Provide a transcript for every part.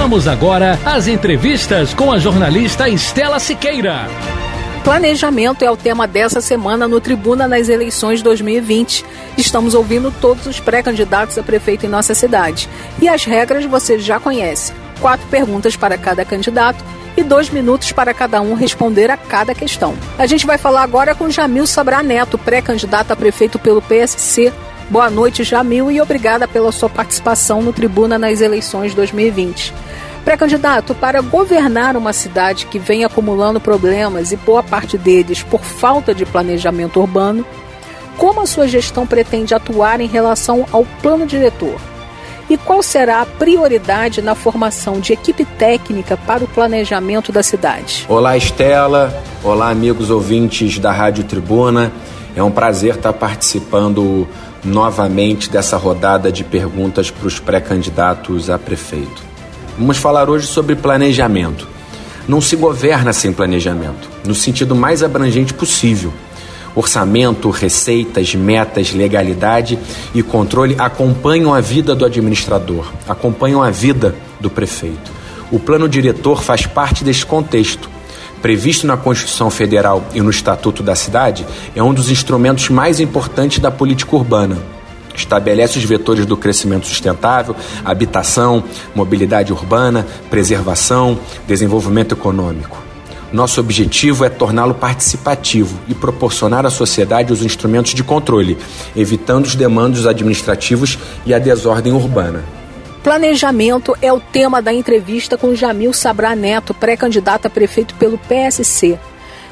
Vamos agora às entrevistas com a jornalista Estela Siqueira. Planejamento é o tema dessa semana no Tribuna nas eleições 2020. Estamos ouvindo todos os pré-candidatos a prefeito em nossa cidade. E as regras você já conhece: quatro perguntas para cada candidato e dois minutos para cada um responder a cada questão. A gente vai falar agora com Jamil Sabra Neto, pré-candidato a prefeito pelo PSC. Boa noite, Jamil, e obrigada pela sua participação no Tribuna nas eleições 2020. Pré-candidato, para governar uma cidade que vem acumulando problemas e boa parte deles por falta de planejamento urbano, como a sua gestão pretende atuar em relação ao plano diretor? E qual será a prioridade na formação de equipe técnica para o planejamento da cidade? Olá, Estela. Olá, amigos ouvintes da Rádio Tribuna. É um prazer estar participando novamente dessa rodada de perguntas para os pré-candidatos a prefeito. Vamos falar hoje sobre planejamento. Não se governa sem planejamento, no sentido mais abrangente possível. Orçamento, receitas, metas, legalidade e controle acompanham a vida do administrador, acompanham a vida do prefeito. O plano diretor faz parte desse contexto previsto na Constituição Federal e no Estatuto da Cidade, é um dos instrumentos mais importantes da política urbana. Estabelece os vetores do crescimento sustentável, habitação, mobilidade urbana, preservação, desenvolvimento econômico. Nosso objetivo é torná-lo participativo e proporcionar à sociedade os instrumentos de controle, evitando os demandos administrativos e a desordem urbana. Planejamento é o tema da entrevista com Jamil Sabra Neto, pré-candidato a prefeito pelo PSC.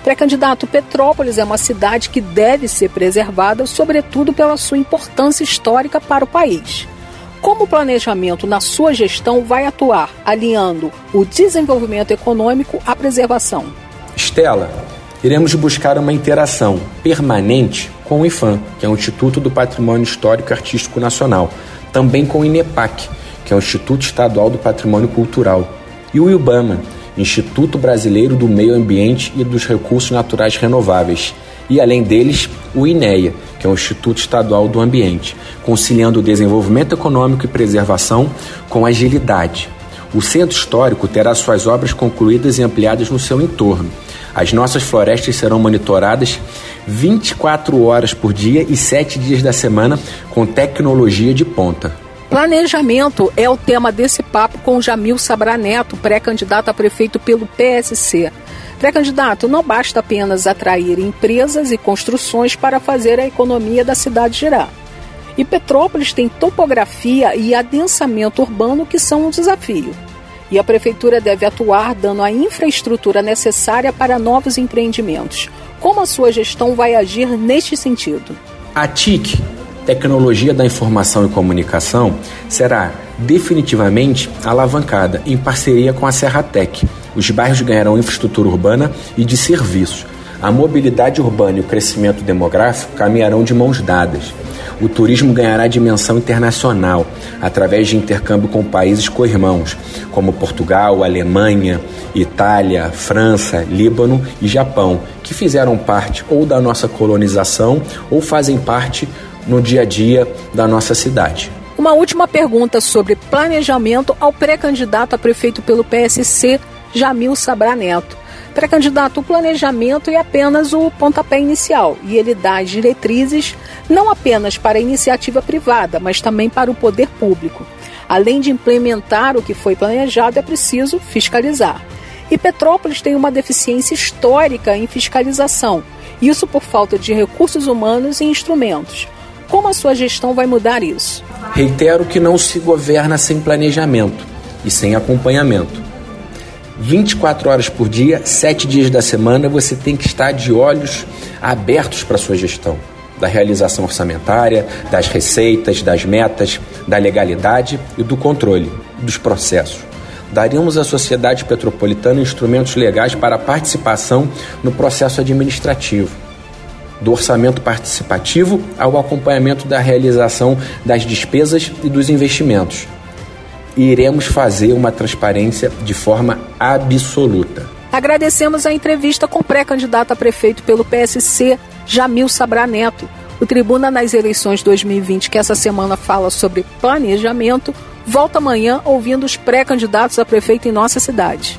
Pré-candidato Petrópolis é uma cidade que deve ser preservada, sobretudo pela sua importância histórica para o país. Como o planejamento na sua gestão vai atuar, alinhando o desenvolvimento econômico à preservação? Estela, iremos buscar uma interação permanente com o IFAM, que é o Instituto do Patrimônio Histórico e Artístico Nacional, também com o INEPAC, que é o Instituto Estadual do Patrimônio Cultural, e o IBAMA, Instituto Brasileiro do Meio Ambiente e dos Recursos Naturais Renováveis, e além deles, o INEA, que é o Instituto Estadual do Ambiente, conciliando o desenvolvimento econômico e preservação com agilidade. O centro histórico terá suas obras concluídas e ampliadas no seu entorno. As nossas florestas serão monitoradas 24 horas por dia e 7 dias da semana com tecnologia de ponta. Planejamento é o tema desse papo com Jamil Sabra Neto, pré-candidato a prefeito pelo PSC. Pré-candidato, não basta apenas atrair empresas e construções para fazer a economia da cidade girar. E Petrópolis tem topografia e adensamento urbano que são um desafio. E a prefeitura deve atuar dando a infraestrutura necessária para novos empreendimentos. Como a sua gestão vai agir neste sentido? A TIC tecnologia da informação e comunicação será definitivamente alavancada em parceria com a Serratec. Os bairros ganharão infraestrutura urbana e de serviços. A mobilidade urbana e o crescimento demográfico caminharão de mãos dadas. O turismo ganhará dimensão internacional através de intercâmbio com países co-irmãos, como Portugal, Alemanha, Itália, França, Líbano e Japão, que fizeram parte ou da nossa colonização ou fazem parte no dia a dia da nossa cidade. Uma última pergunta sobre planejamento ao pré-candidato a prefeito pelo PSC, Jamil Sabra Neto. Pré-candidato, o planejamento é apenas o pontapé inicial e ele dá as diretrizes não apenas para a iniciativa privada, mas também para o poder público. Além de implementar o que foi planejado, é preciso fiscalizar. E Petrópolis tem uma deficiência histórica em fiscalização, isso por falta de recursos humanos e instrumentos. Como a sua gestão vai mudar isso? Reitero que não se governa sem planejamento e sem acompanhamento. 24 horas por dia, 7 dias da semana, você tem que estar de olhos abertos para a sua gestão, da realização orçamentária, das receitas, das metas, da legalidade e do controle dos processos. daríamos à sociedade petropolitana instrumentos legais para a participação no processo administrativo, do orçamento participativo ao acompanhamento da realização das despesas e dos investimentos. E iremos fazer uma transparência de forma absoluta. Agradecemos a entrevista com o pré-candidato a prefeito pelo PSC, Jamil Sabra Neto. O Tribuna nas eleições 2020, que essa semana fala sobre planejamento, volta amanhã ouvindo os pré-candidatos a prefeito em nossa cidade.